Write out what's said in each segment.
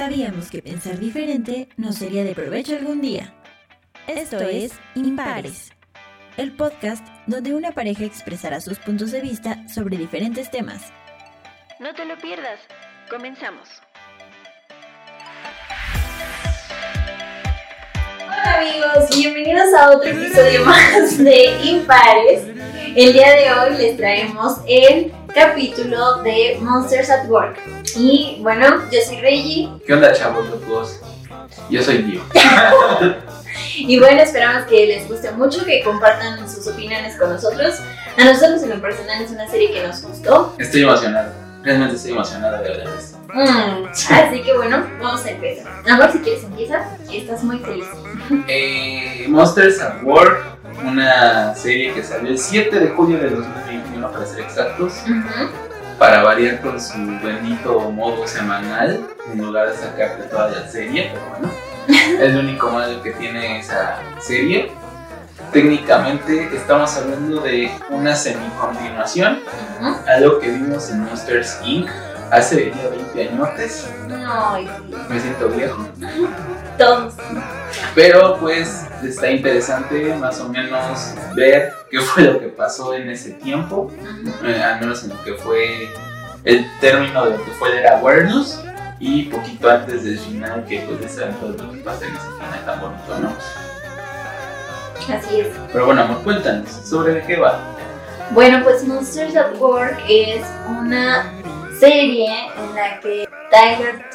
Sabíamos que pensar diferente nos sería de provecho algún día. Esto es Impares, el podcast donde una pareja expresará sus puntos de vista sobre diferentes temas. No te lo pierdas. Comenzamos. Hola amigos, bienvenidos a otro episodio más de Impares. El día de hoy les traemos el capítulo de Monsters at Work. Y bueno, yo soy Reggie. ¿Qué onda, chavos locos? Yo soy Dio. Y bueno, esperamos que les guste mucho, que compartan sus opiniones con nosotros. A nosotros en lo personal es una serie que nos gustó. Estoy emocionado. Realmente estoy emocionado de hablar de esto. Mm, así que bueno, vamos a empezar. Amor, si quieres empieza, estás muy feliz. Eh, Monsters at Work, una serie que salió el 7 de julio de 2021, para ser exactos, para variar con su bendito modo semanal, en lugar de sacarte toda la serie, pero bueno, es lo único malo que tiene esa serie. Técnicamente estamos hablando de una semi-continuación Ujú. algo que vimos en Monsters Inc. hace ya 20 años. Ay, Me siento viejo. todos. Pero pues está interesante más o menos ver qué fue lo que pasó en ese tiempo, eh, al menos en lo que fue el término de lo que fue el awareness y poquito antes del final que pues saben todo lo que pasa en ese final tan bonito, ¿no? Así es. Pero bueno, amor, cuéntanos sobre qué va. Bueno, pues Monsters at Work es una serie en la que Tyler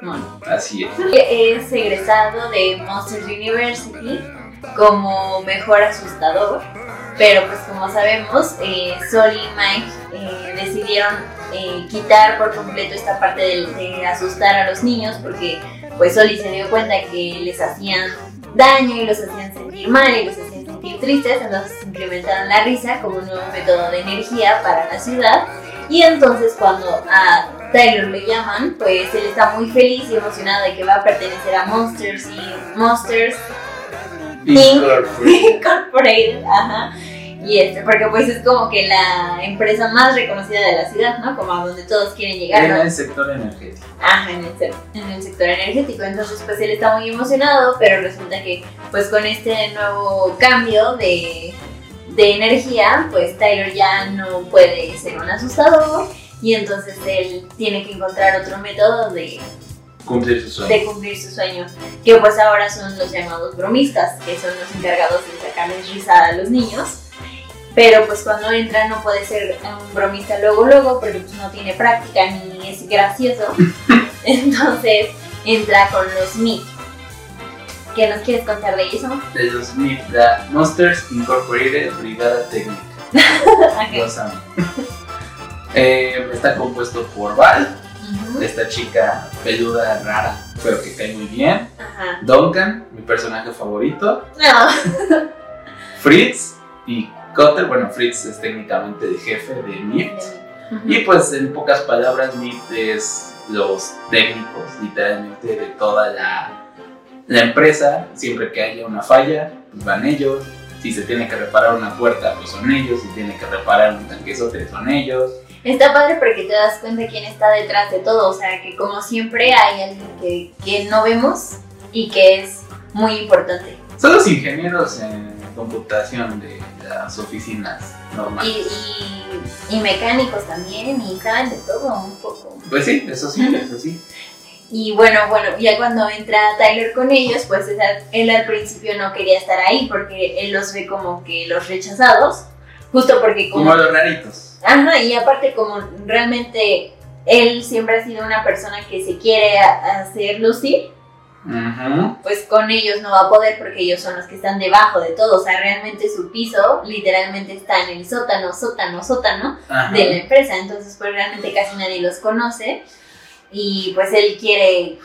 Tussman Así es. es egresado de Monsters University como mejor asustador, pero pues como sabemos, eh, Sol y Mike eh, decidieron eh, quitar por completo esta parte de, de asustar a los niños porque pues Soli se dio cuenta que les hacían daño y los hacían sentir mal y los hacían sentir tristes, entonces implementaron la risa como un nuevo método de energía para la ciudad y entonces cuando a Tyler le llaman, pues él está muy feliz y emocionado de que va a pertenecer a Monsters y Monsters Incorporated. Ajá. Y este, porque pues es como que la empresa más reconocida de la ciudad, ¿no? Como a donde todos quieren llegar, En ¿no? el sector energético. Ajá, en el, en el sector energético. Entonces, pues él está muy emocionado, pero resulta que, pues con este nuevo cambio de, de energía, pues Tyler ya no puede ser un asustador. Y entonces él tiene que encontrar otro método de, Cumplir su sueño. de cumplir su sueño. Que pues ahora son los llamados bromistas, que son los encargados de sacarles risa a los niños. Pero pues cuando entra no puede ser un bromista luego luego porque pues no tiene práctica ni es gracioso. Entonces entra con los MIT. ¿Qué nos quieres contar de eso? de los MIP, la Monsters Incorporated Brigada Técnica. Ajá. Los amo. Eh, está compuesto por Val, esta chica peluda rara, pero que cae muy bien. Ajá. Duncan, mi personaje favorito. No. Fritz y Cutter, bueno, Fritz es técnicamente el jefe de. Ujú. Y pues en pocas palabras, MIP es los técnicos, literalmente, de toda la, la empresa. Siempre que haya una falla, pues van ellos. Si se tiene que reparar una puerta, pues son ellos. Si tiene que reparar un tanquezote, son ellos. Está padre porque te das cuenta quién está detrás de todo, o sea que como siempre hay alguien que, que no vemos y que es muy importante. Son los ingenieros en computación de las oficinas Y, normales. y, y mecánicos también, y saben de todo un poco. Pues sí, eso sí, eso sí. Y bueno, bueno, ya cuando entra Tyler con ellos, pues él, al principio no quería estar ahí porque él los ve como que los rechazados, justo porque como... Como los raritos. Ajá, y aparte como realmente él siempre ha sido una persona que se quiere hacer lucir, pues con ellos no va a poder porque ellos son los que están debajo de todo. O sea, realmente su piso literalmente está en el sótano, sótano, sótano de la empresa. Entonces, pues realmente casi nadie los conoce. Y pues él quiere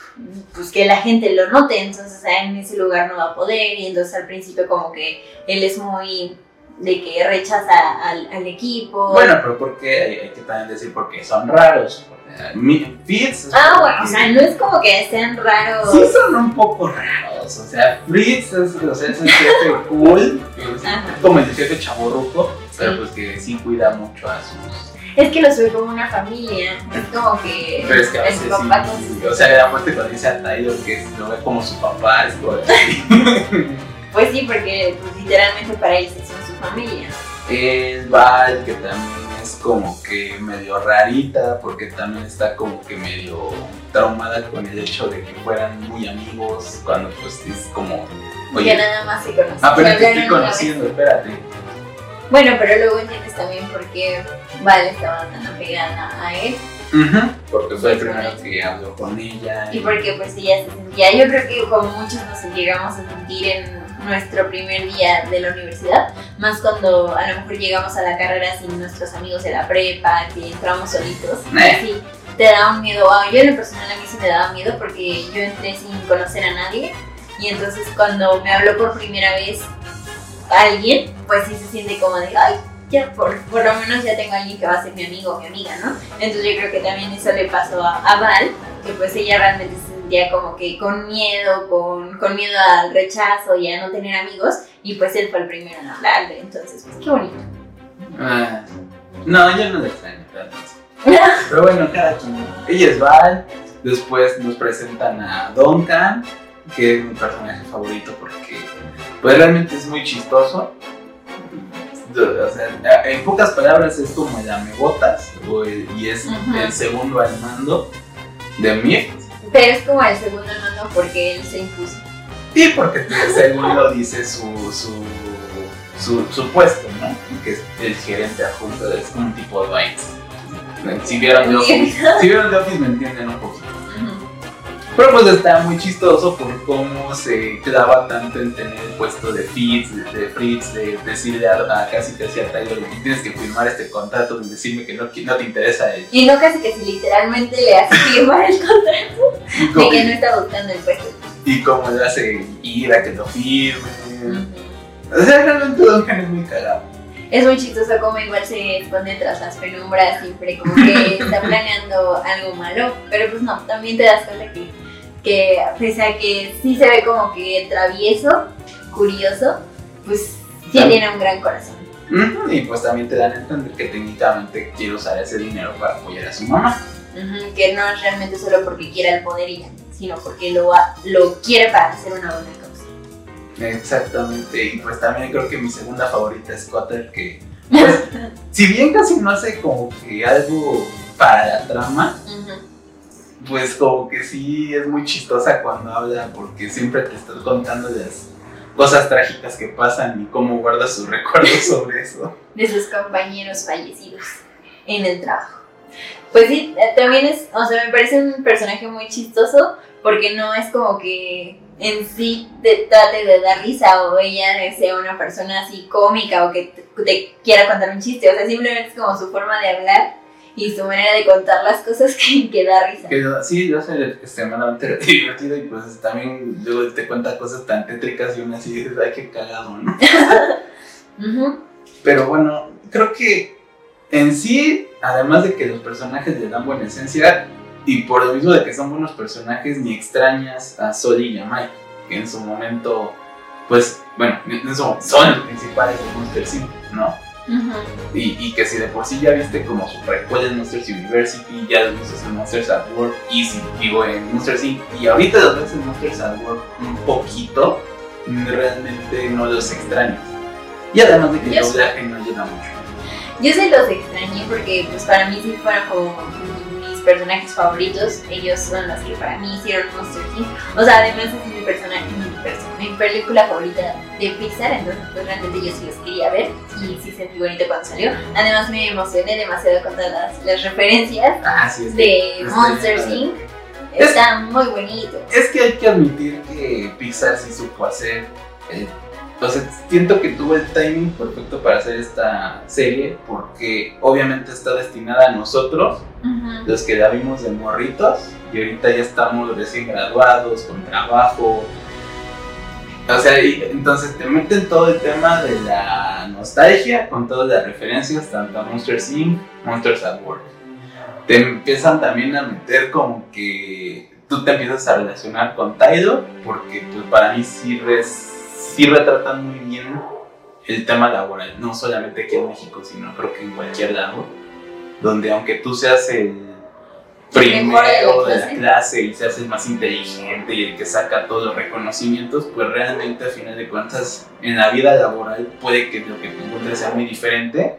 pues que la gente lo note. Entonces, en ese lugar no va a poder. Y entonces al principio como que él es muy de que rechaza al, al equipo. Bueno, pero porque hay, hay que también decir porque son raros. Mi- Fritz. Ah, bueno, o sea, no es como que sean raros. Sí son un poco raros, o sea, Fritz es, o sea, es el jefe cool, es como el jefe chaborruco, pero Sí. pues que sí cuida mucho a sus Es que los ve como una familia. Es como que. Pero es que a el veces papá sí, con o sea, le da muerte cuando dice a Taylor que lo ve como su papá, es como Pues sí, porque pues, literalmente para ellos son su familia. El Val, que también es como que medio rarita, porque también está como que medio traumada con el hecho de que fueran muy amigos, cuando pues es como, oye, nada más se conocen. apenas te Se estoy conociendo, espérate. Bueno, pero luego entiendes también por qué Val estaba tan apegada a él. Porque fue el primero que habló con ella. Y porque pues ella se sentía, yo creo que como muchos nos llegamos a sentir en nuestro primer día de la universidad, más cuando a lo mejor llegamos a la carrera sin nuestros amigos de la prepa, que entramos solitos, Eh. así te da un miedo. Ah, yo en lo personal a mí sí me daba miedo porque yo entré sin conocer a nadie y entonces cuando me habló por primera vez alguien, pues sí se siente como de, ay, ya por, por lo menos ya tengo alguien que va a ser mi amigo mi amiga, ¿no? Entonces yo creo que también eso le pasó a, Val, que pues ella realmente se sentía como que con miedo, con, con miedo al rechazo y a no tener amigos, y pues él fue el primero en hablarle, entonces pues qué bonito. Ah, no, yo no la extraño. Pero bueno, cada quien. Ella es Val. Después nos presentan a Duncan, que es mi personaje favorito porque pues realmente es muy chistoso. O sea, en pocas palabras es como el amebotas y es el segundo al mando de Mir. Pero es como el segundo mando porque él se impuso. Y porque según lo dice su, su, su, su puesto, ¿no? Que es el gerente adjunto, es como un tipo de Bytes. Si vieron The Office, si vieron The Office me entienden un poquito. Pero pues está muy chistoso por cómo se clava tanto en tener el puesto de Fitz, de, de Fritz, de decirle a, a casi casi a Tyler que tienes que firmar este contrato, de decirme que no, que no te interesa el Y no casi que si literalmente le hace firmar el contrato de que no está buscando el puesto. y cómo le hace ir a que lo firme. O sea, realmente Duncan es muy cagado. Es muy chistoso como igual se esconde tras las penumbras, siempre como que está planeando algo malo, pero pues no, también te das cuenta que, que pese a que sí se ve como que travieso, curioso, pues sí Claro. tiene un gran corazón. Y pues también te dan a entender que técnicamente quiere usar ese dinero para apoyar a su mamá. Que no es realmente solo porque quiera el poder y ya, sino porque lo, lo quiere para hacer una buena causa. Exactamente, y pues también creo que mi segunda favorita es Cotter, que pues, si bien casi no hace como que algo para la trama. Pues como que sí es muy chistosa cuando habla porque siempre te está contando las cosas trágicas que pasan y cómo guarda sus recuerdos sobre eso. de sus compañeros fallecidos en el trabajo. Pues sí, eh, también es, o sea, me parece un personaje muy chistoso porque no es como que en sí te trate de dar risa o ella sea una persona así cómica o que te quiera contar un chiste, o sea, simplemente es como su forma de hablar y su manera de contar las cosas que, que da risa. Que sí, yo sé extremadamente divertido y pues también luego te cuenta cosas tan tétricas y aún así dices, ay, qué cagado, ¿no? Pero bueno, creo que en sí, además de que los personajes le dan buena esencia, y por lo mismo de que son buenos personajes, ni extrañas a Soli y a Mike, que en su momento, pues, bueno, en su- son los principales de Monster Inc., ¿no? Y, y que si de por sí ya viste como su precuela en Monsters University, ya los viste en Monsters at Work, y si digo en Monsters Inc., y ahorita los ves en Monsters at Work un poquito, realmente no los extrañas. Y además de que el doblaje no ayuda mucho. Yo sí los extrañé porque pues para mí sí fueron como personajes favoritos. Ellos son los que para mí hicieron Monster Inc. O sea, además es mi personaje, mi, película favorita de Pixar, entonces pues realmente yo sí los quería ver y sí sentí bonito cuando salió. Además me emocioné demasiado con todas las, las referencias Ah, sí, es de está Monster Inc. Es- Están muy bonitos. es que hay que admitir que Pixar sí supo hacer. eh, o sea, siento que tuvo el timing perfecto para hacer esta serie porque obviamente está destinada a nosotros, Ujú. los que la vimos de morritos y ahorita ya estamos recién graduados, con trabajo. O sea, y entonces te meten todo el tema de la nostalgia con todas las referencias, tanto a Monsters Inc., Monsters at Work. Te empiezan también a meter como que tú te empiezas a relacionar con Taylor, porque pues para mí sí, res- sí retratan muy bien el tema laboral, no solamente aquí en México, sino creo que en cualquier lado. donde aunque tú seas el primero de la clase. y seas el más inteligente y el que saca todos los reconocimientos, pues realmente a final de cuentas en la vida laboral puede que lo que te encuentres sea muy diferente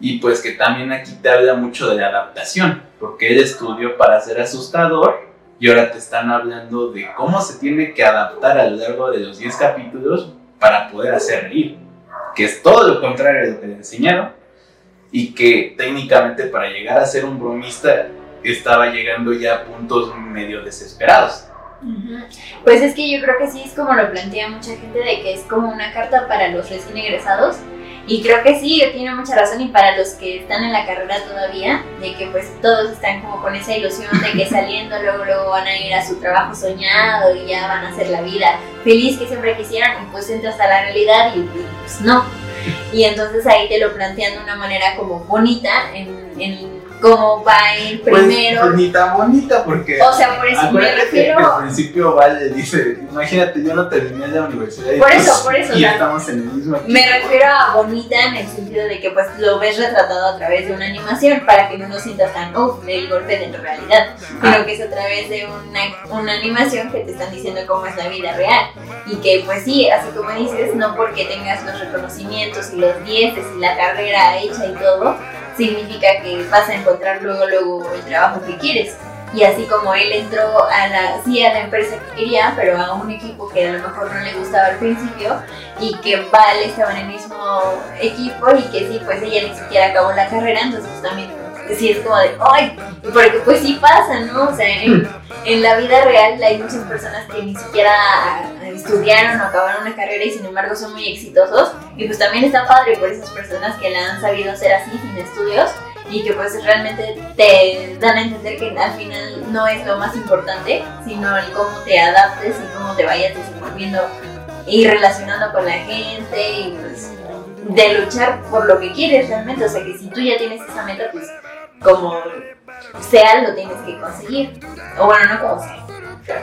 y pues que también aquí te habla mucho de la adaptación, porque él estudió para ser asustador y ahora te están hablando de cómo se tiene que adaptar a lo largo de los 10 capítulos para poder hacer reír, que es todo lo contrario de lo que le enseñaron y que técnicamente para llegar a ser un bromista estaba llegando ya a puntos medio desesperados. Pues es que yo creo que sí es como lo plantea mucha gente de que es como una carta para los recién egresados y creo que sí, tiene mucha razón y para los que están en la carrera todavía, de que pues todos están como con esa ilusión de que saliendo luego, luego van a ir a su trabajo soñado y ya van a hacer la vida feliz que siempre quisieran y pues entras a la realidad y, y, pues no. Y entonces ahí te lo plantean de una manera como bonita en, en cómo va el Pues, primero. pues, ni tan bonita porque... o sea, por eso me Acuérdate que refiero... al principio Vale dice, imagínate, yo no terminé la universidad y, Por pues, eso, por eso, y estamos en el mismo Me equipo. refiero a bonita en el sentido de que pues lo ves retratado a través de una animación para que no lo sientas tan uff del golpe de la realidad, sino que es a través de una, una animación que te están diciendo cómo es la vida real y que pues sí, así como dices, no porque tengas los reconocimientos y los dieces y la carrera hecha y todo, significa que vas a encontrar luego luego el trabajo que quieres. Y así como él entró a la, sí a la empresa que quería, pero a un equipo que a lo mejor no le gustaba al principio, y que Val estaba en el mismo equipo y que sí, pues ella ni siquiera acabó la carrera, entonces también sí es como de, ¡ay! Porque pues sí pasa, ¿no? O sea, en, en la vida real hay muchas personas que ni siquiera estudiaron o acabaron una carrera y sin embargo son muy exitosos y pues también está padre por esas personas que la han sabido hacer así sin estudios y que pues realmente te dan a entender que al final no es lo más importante, sino el cómo te adaptes y cómo te vayas desenvolviendo y relacionando con la gente y pues de luchar por lo que quieres realmente, o sea que si tú ya tienes esa meta pues como sea lo tienes que conseguir, o bueno no como sea.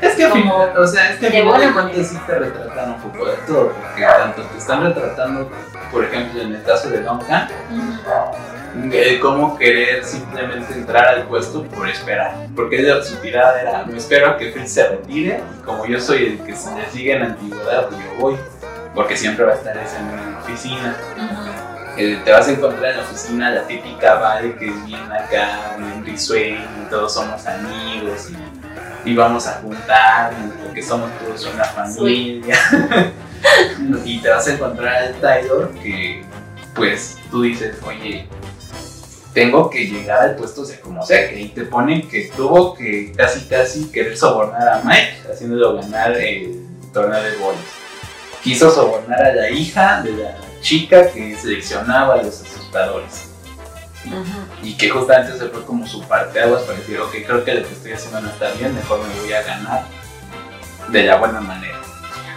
Es que como o sea, es que de buena cuentas sí te retratan un poco de todo, porque tanto te están retratando, por ejemplo, en el caso de Duncan, el cómo querer simplemente entrar al puesto por esperar. Porque su tirada era, me espero a que Phil se retire y como yo soy el que se le sigue en antigüedad, yo voy. Porque siempre va a estar esa en la oficina. Eh, te vas a encontrar en la oficina la típica Vale que es bien acá, bien risueño, y todos somos amigos y, y vamos a juntarnos porque somos todos una familia. y te vas a encontrar al Taylor que pues tú dices, oye, tengo que llegar al puesto sea como sea, que ahí te ponen que tuvo que casi casi querer sobornar a Mike, haciéndolo ganar el torneo de bolos. Quiso sobornar a la hija de la chica que seleccionaba a los asustadores. Y que justamente se fue como su parteaguas para decir, ok, creo que lo que estoy haciendo no está bien, mejor me voy a ganar de la buena manera.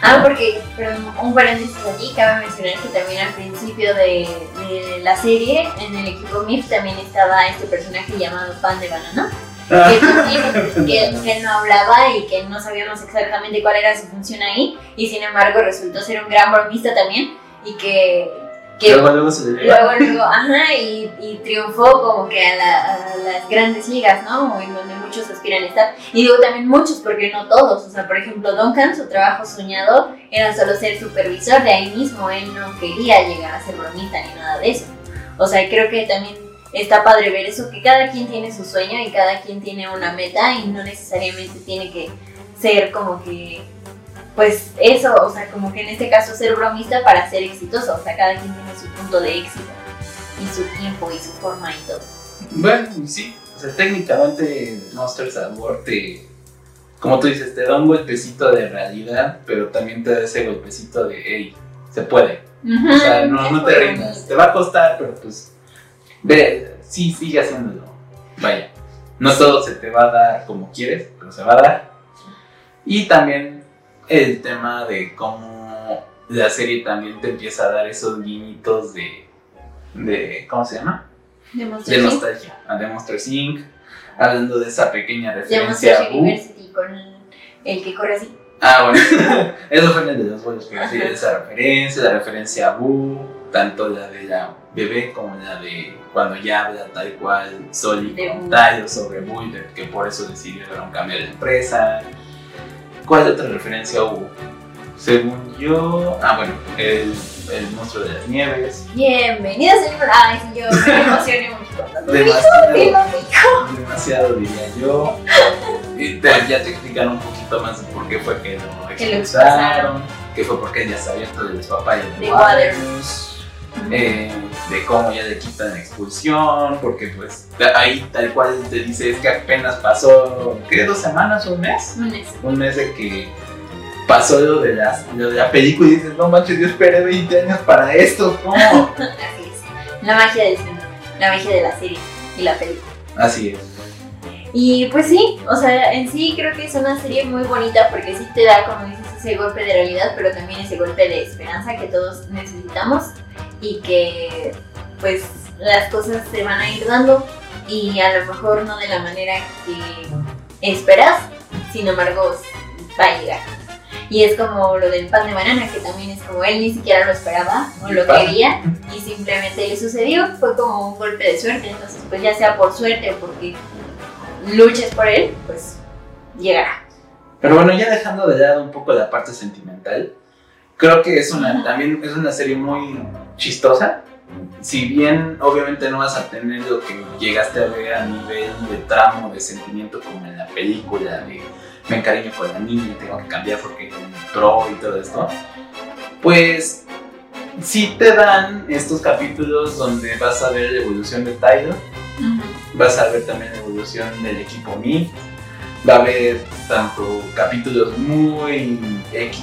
Ah, porque, perdón, un paréntesis aquí, cabe mencionar que también al principio de, de la serie, en el equipo MIF también estaba este personaje llamado Pan de Banana, que, también- que que él no hablaba y que no sabíamos exactamente cuál era su función ahí, y sin embargo resultó ser un gran bromista también, y que, que Luego, luego se le luego, luego, ajá, y, y triunfó como que a, la- a las grandes ligas, ¿no? En donde muchos aspiran a estar. Y digo también muchos, porque no todos. O sea, por ejemplo, Duncan, su trabajo soñado era solo ser supervisor de ahí mismo. Él no quería llegar a ser bromista ni nada de eso. O sea, creo que también está padre ver eso, que cada quien tiene su sueño y cada quien tiene una meta y no necesariamente tiene que ser como que pues eso, o sea, como que en este caso ser bromista para ser exitoso, o sea, cada quien tiene su punto de éxito y su tiempo y su forma y todo. Bueno, sí. O sea, técnicamente Monsters at War te, como tú dices, te da un golpecito de realidad, pero también te da ese golpecito de, hey, se puede. O sea, no, no te rindas. Te va a costar, pero pues, ve, sí, sigue haciéndolo. Vaya, no todo se te va a dar como quieres, pero se va a dar. Y también el tema de cómo la serie también te empieza a dar esos guiñitos de, de ¿cómo se llama? De De Monster nostalgia, a de Monsters Inc. Hablando de esa pequeña referencia Monster a Boo. University con el que corre así. Ah, bueno, eso fue el de los bolos, pero sí, esa referencia, la referencia a Boo, tanto la de la bebé como la de cuando ya habla tal cual Soli con Boo. Tayo sobre Buller, que por eso decidieron cambiar de empresa. ¿Cuál otra referencia hubo? Según yo, ah bueno, el, el monstruo de las nieves. Bienvenidos, señor. Ay, yo me emocioné mucho Demasiado. demasiado diría yo. Y te- ya te explican un poquito más de por qué fue que lo expulsaron, que fue porque ya sabía todo del papá y De de Waters, eh, de cómo ya le quitan la expulsión, porque pues ahí tal cual te dice es que apenas pasó, ¿qué? ¿Dos semanas o un mes? Un mes. Un mes de que pasó lo de, las, lo de la película y dices, no manches, yo esperé 20 años para esto, ¿cómo? Así es. La magia del cine, la magia de la serie y la película. Así es. Y pues sí, o sea, en sí creo que es una serie muy bonita porque sí te da, como dices, ese golpe de realidad, pero también ese golpe de esperanza que todos necesitamos y que pues las cosas se van a ir dando y a lo mejor no de la manera que esperas, sin embargo va a llegar. Y es como lo del pan de banana, que también es como él ni siquiera lo esperaba o lo quería y simplemente le sucedió, fue como un golpe de suerte, entonces pues ya sea por suerte o porque luches por él, pues llegará. Pero bueno, ya dejando de lado un poco la parte sentimental, creo que es una, también es una serie muy chistosa. Si bien obviamente no vas a tener lo que llegaste a ver a nivel de tramo, de sentimiento como en la película de me encariño con la niña, tengo que cambiar porque entró y todo esto, pues sí te dan estos capítulos donde vas a ver la evolución de Tyler vas a ver también la evolución del equipo Mi. Va a haber tanto capítulos muy X,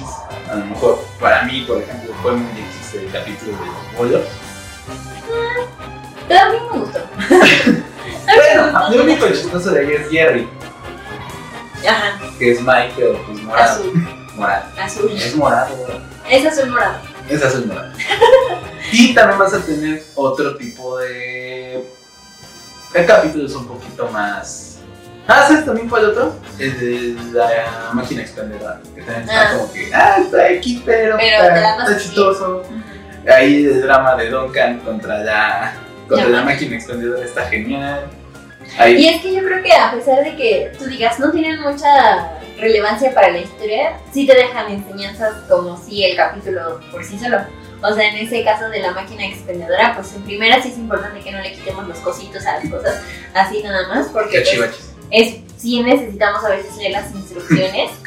a lo mejor para mí, por ejemplo, fue muy X el capítulo de los bolos. Pero a mí me gustó. Bueno, lo único chistoso de ahí es Jerry, Ajá, que es Mike, pero pues morado. azul, Morado. azul. Es morado, Es azul morado. es azul morado. y también vas a tener otro tipo de. de capítulos un poquito más. Ah, ¿sabes también cuál otro? El de la máquina expendedora. Que también está Ah. como que, ah, está X, pero, Pero está, chistoso. Ahí el drama de Duncan contra la, contra La la máquina expendedora está genial. Ahí, Y es que yo creo que a pesar de que tú digas no tienen mucha relevancia para la historia, sí te dejan enseñanzas como si el capítulo por sí solo. O sea, en ese caso de la máquina expendedora, pues en primera sí es importante que no le quitemos los cositos a las cosas así nada más, porque pues. Es, sí necesitamos a veces leer las instrucciones.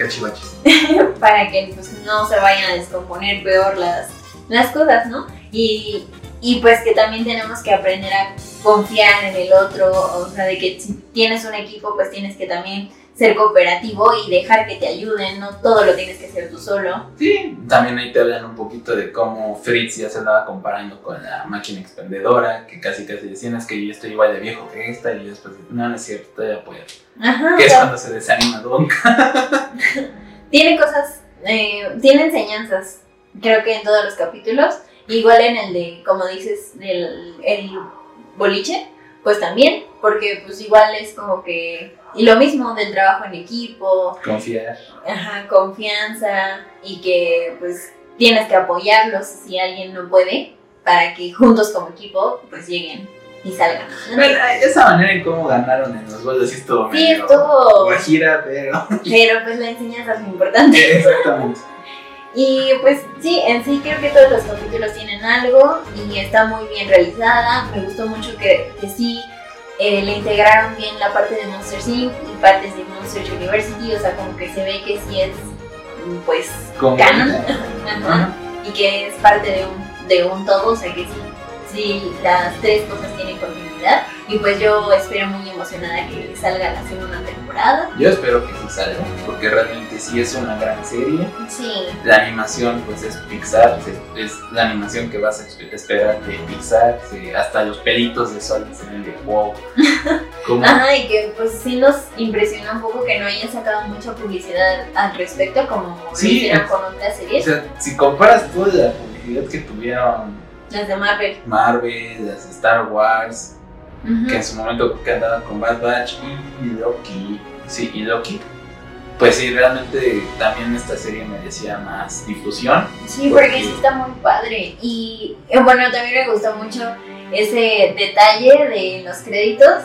Para que pues, no se vayan a descomponer peor las, las cosas, ¿no? Y, y pues que también tenemos que aprender a confiar en el otro, o sea, de que si tienes un equipo, pues tienes que también ser cooperativo y dejar que te ayuden, no todo lo tienes que hacer tú solo. Sí, también ahí te hablan un poquito de cómo Fritz ya se andaba comparando con la máquina expendedora, que casi casi decían es que yo estoy igual de viejo que esta, y después, no, no es cierto, estoy apoyando. Ajá, Que o es cuando se desanima Duncan. tiene cosas, eh, tiene enseñanzas, creo que en todos los capítulos, igual en el de, como dices, del el boliche, pues también, porque pues igual es como que, y lo mismo del trabajo en equipo, Confiar. ajá, confianza, y que pues tienes que apoyarlos si alguien no puede, para que juntos como equipo pues lleguen y salgan. ¿no? Bueno, esa manera en cómo ganaron en los bolos sí estuvo Sí, estuvo, guajira, pero... pero pues la enseñanza es muy importante. Exactamente. Y pues sí, en sí creo que todos los capítulos tienen algo y está muy bien realizada. Me gustó mucho que, que sí eh, le integraron bien la parte de Monster Inc. y partes de Monster University, o sea, como que se ve que sí es mm, pues Como- canon Ajá. y que es parte de un, de un todo, o sea que sí, sí, las tres cosas tienen continuidad. Y pues yo espero muy emocionada que salga la segunda temporada. Yo espero que sí salga, porque realmente sí es una gran serie. Sí, La animación pues es Pixar, es, la animación que vas a espe- esperar de Pixar, sí, hasta los pelitos de sol se ven de wow. Como, Ajá, y que pues sí nos impresiona un poco que no hayan sacado mucha publicidad al respecto como Sí, hicieron con otras o series, sea, si comparas toda la publicidad que tuvieron las de Marvel. Marvel, las de Star Wars, Que en su momento andaban con Bad Batch y Loki, sí, y Loki, pues sí, realmente también esta serie merecía más difusión. Sí, porque sí está muy padre. Y eh, bueno, también me gustó mucho ese detalle de los créditos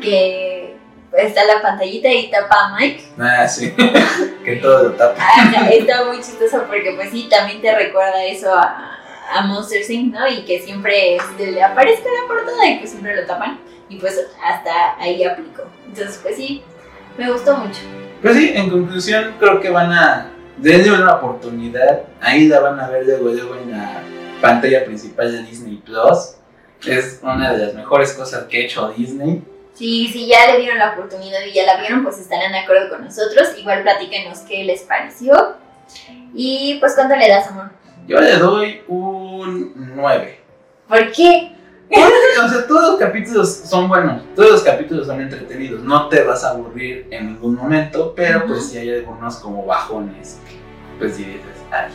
que está la pantallita y tapa a Mike. Ah, sí, que todo lo tapa. Ah, está muy chistoso porque pues sí, también te recuerda eso a, a Monster Inc., ¿no? Y que siempre este, le aparezca la portada y pues siempre lo tapan. Y pues hasta ahí aplicó. Entonces pues sí, me gustó mucho. Pero sí, en conclusión, creo que van a. Denle una oportunidad. Ahí la van a ver luego, luego en la pantalla principal de Disney Plus. Es una de las mejores cosas que ha hecho Disney. Sí, si ya le dieron la oportunidad y ya la vieron, pues estarán de acuerdo con nosotros. Igual platíquenos qué les pareció. Y pues, ¿cuánto le das, amor? Yo le doy un 9. ¿Por qué? o sea, todos los capítulos son buenos, todos los capítulos son entretenidos, no te vas a aburrir en ningún momento, pero pues sí hay algunos como bajones, pues sí dices, ay.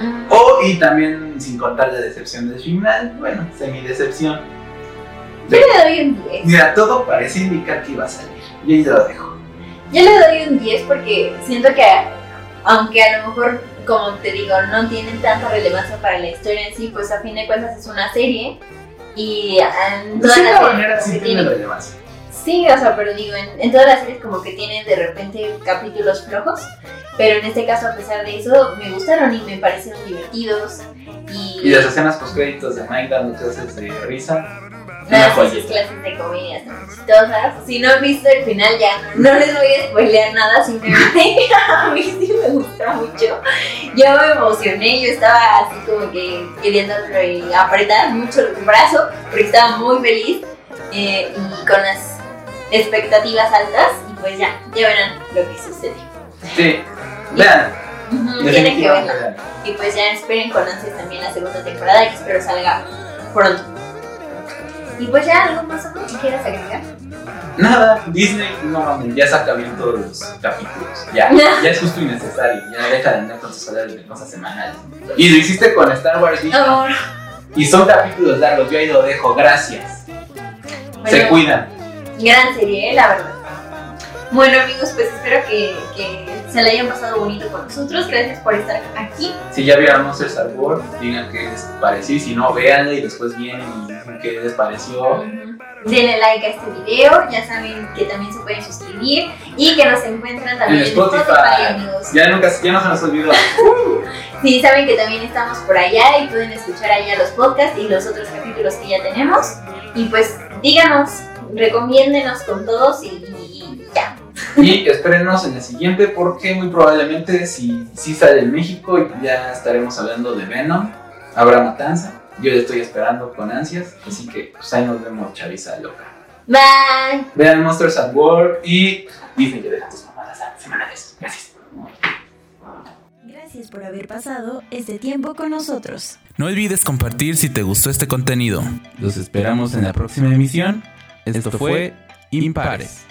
Mm, O, y también sin contar la decepción del final, bueno, semi decepción. Yo le doy un 10. Mira, todo parece indicar que iba a salir, y ahí lo dejo. Yo le doy un 10 porque siento que, aunque a lo mejor, como te digo, no tienen tanta relevancia para la historia en sí, pues a fin de cuentas es una serie. Y en De todas las manera sí que tiene relevancia. Sí, o sea, pero digo, en, en todas las series como que tienen de repente capítulos flojos, pero en este caso, a pesar de eso, me gustaron y me parecieron divertidos. Y, Y las escenas post créditos de Mike dando clases de risa. Nada, sí, sus clases de comedia chistosas. Si no han visto el final ya no, les voy a spoilear nada, simplemente a mí sí me gusta mucho. Yo me emocioné, yo estaba así como que queriendo apretar mucho el brazo porque estaba muy feliz eh, y con las expectativas altas y pues ya, ya verán lo que sucede. Sí, vean, Ujú, Tienen que verla. Y pues ya esperen con ansias también la segunda temporada que espero salga pronto. Y pues ya algo más amor, que quieras agregar. Nada, Disney, no mames, ya saca bien todos los capítulos. Ya, ya es justo y necesario. Ya deja de andar con tus palabras de cosas semanales. Y lo hiciste con Star Wars Vision. Amor. Y son capítulos largos, yo ahí lo dejo, gracias. Se cuidan. gran serie, ¿eh? la verdad. Bueno amigos, pues espero que, que se la hayan pasado bonito con nosotros. Gracias por estar aquí. Si ya vieron Star Wars, digan qué les pareció. Si no, véanla y después vienen y qué les pareció. Denle like a este video. Ya saben que también se pueden suscribir y que nos encuentran también En en Spotify. Spotify, amigos. Ya, nunca, ya no se nos olvidó. Sí, saben que también estamos por allá y pueden escuchar allá los podcasts y los otros capítulos que ya tenemos. Y pues díganos, recomiéndenos con todos y. Y espérenos en el siguiente porque muy probablemente si, si sale en México ya estaremos hablando de Venom. Habrá matanza. Yo le estoy esperando con ansias. Así que pues ahí nos vemos, chaviza loca. Bye. Vean Monsters at War y Disney ya deja tus mamadas semanales. Gracias. Gracias por haber pasado este tiempo con nosotros. No olvides compartir si te gustó este contenido. Los esperamos en la próxima emisión. Esto fue Impares.